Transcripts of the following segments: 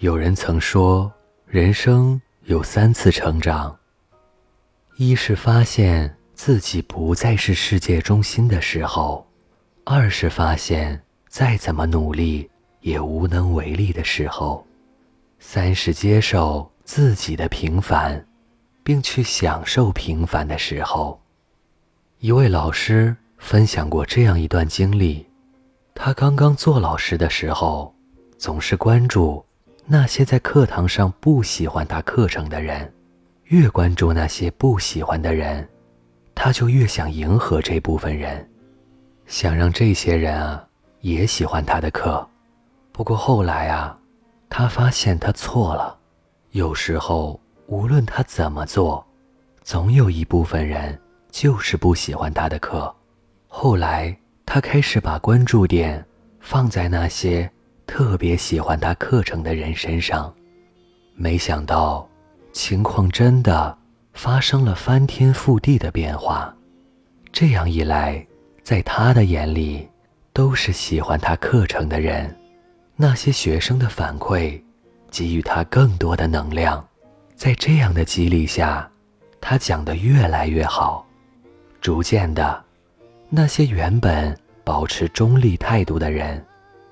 有人曾说，人生有三次成长：一是发现自己不再是世界中心的时候；二是发现再怎么努力也无能为力的时候；三是接受自己的平凡，并去享受平凡的时候。一位老师分享过这样一段经历：他刚刚做老师的时候，总是关注。那些在课堂上不喜欢他课程的人，越关注那些不喜欢的人，他就越想迎合这部分人，想让这些人啊也喜欢他的课。不过后来啊，他发现他错了。有时候无论他怎么做，总有一部分人就是不喜欢他的课。后来他开始把关注点放在那些。特别喜欢他课程的人身上，没想到情况真的发生了翻天覆地的变化。这样一来，在他的眼里，都是喜欢他课程的人。那些学生的反馈给予他更多的能量，在这样的激励下，他讲得越来越好。逐渐的，那些原本保持中立态度的人。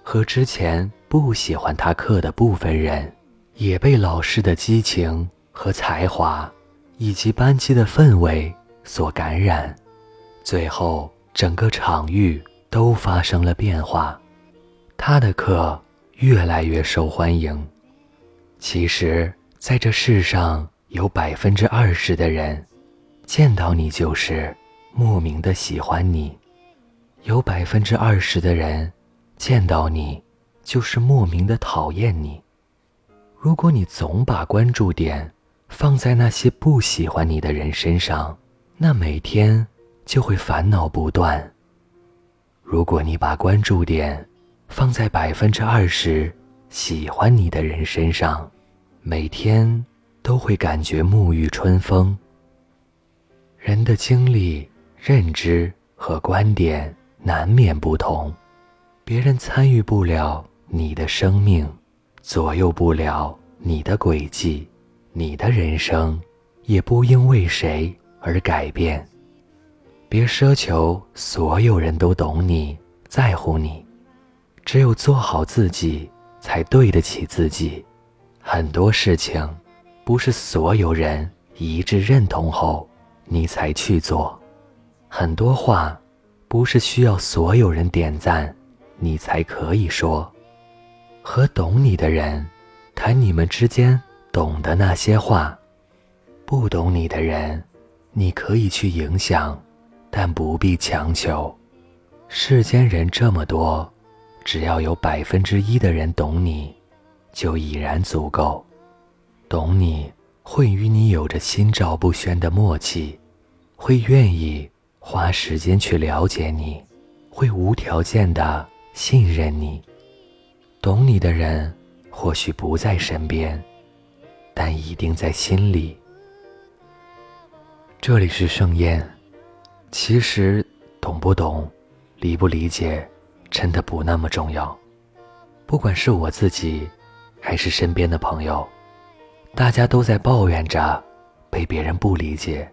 和之前不喜欢他课的部分人，也被老师的激情和才华，以及班级的氛围所感染，最后整个场域都发生了变化，他的课越来越受欢迎。其实，在这世上有百分之二十的人，见到你就是莫名的喜欢你，有百分之二十的人。见到你，就是莫名的讨厌你。如果你总把关注点放在那些不喜欢你的人身上，那每天就会烦恼不断。如果你把关注点放在百分之二十喜欢你的人身上，每天都会感觉沐浴春风。人的经历、认知和观点难免不同。别人参与不了你的生命，左右不了你的轨迹，你的人生也不应为谁而改变。别奢求所有人都懂你、在乎你，只有做好自己，才对得起自己。很多事情，不是所有人一致认同后你才去做；很多话，不是需要所有人点赞。你才可以说，和懂你的人谈你们之间懂的那些话；不懂你的人，你可以去影响，但不必强求。世间人这么多，只要有百分之一的人懂你，就已然足够。懂你会与你有着心照不宣的默契，会愿意花时间去了解你，会无条件的。信任你，懂你的人或许不在身边，但一定在心里。这里是盛宴，其实懂不懂，理不理解，真的不那么重要。不管是我自己，还是身边的朋友，大家都在抱怨着被别人不理解。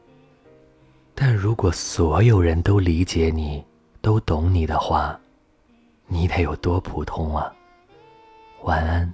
但如果所有人都理解你，都懂你的话，你得有多普通啊！晚安。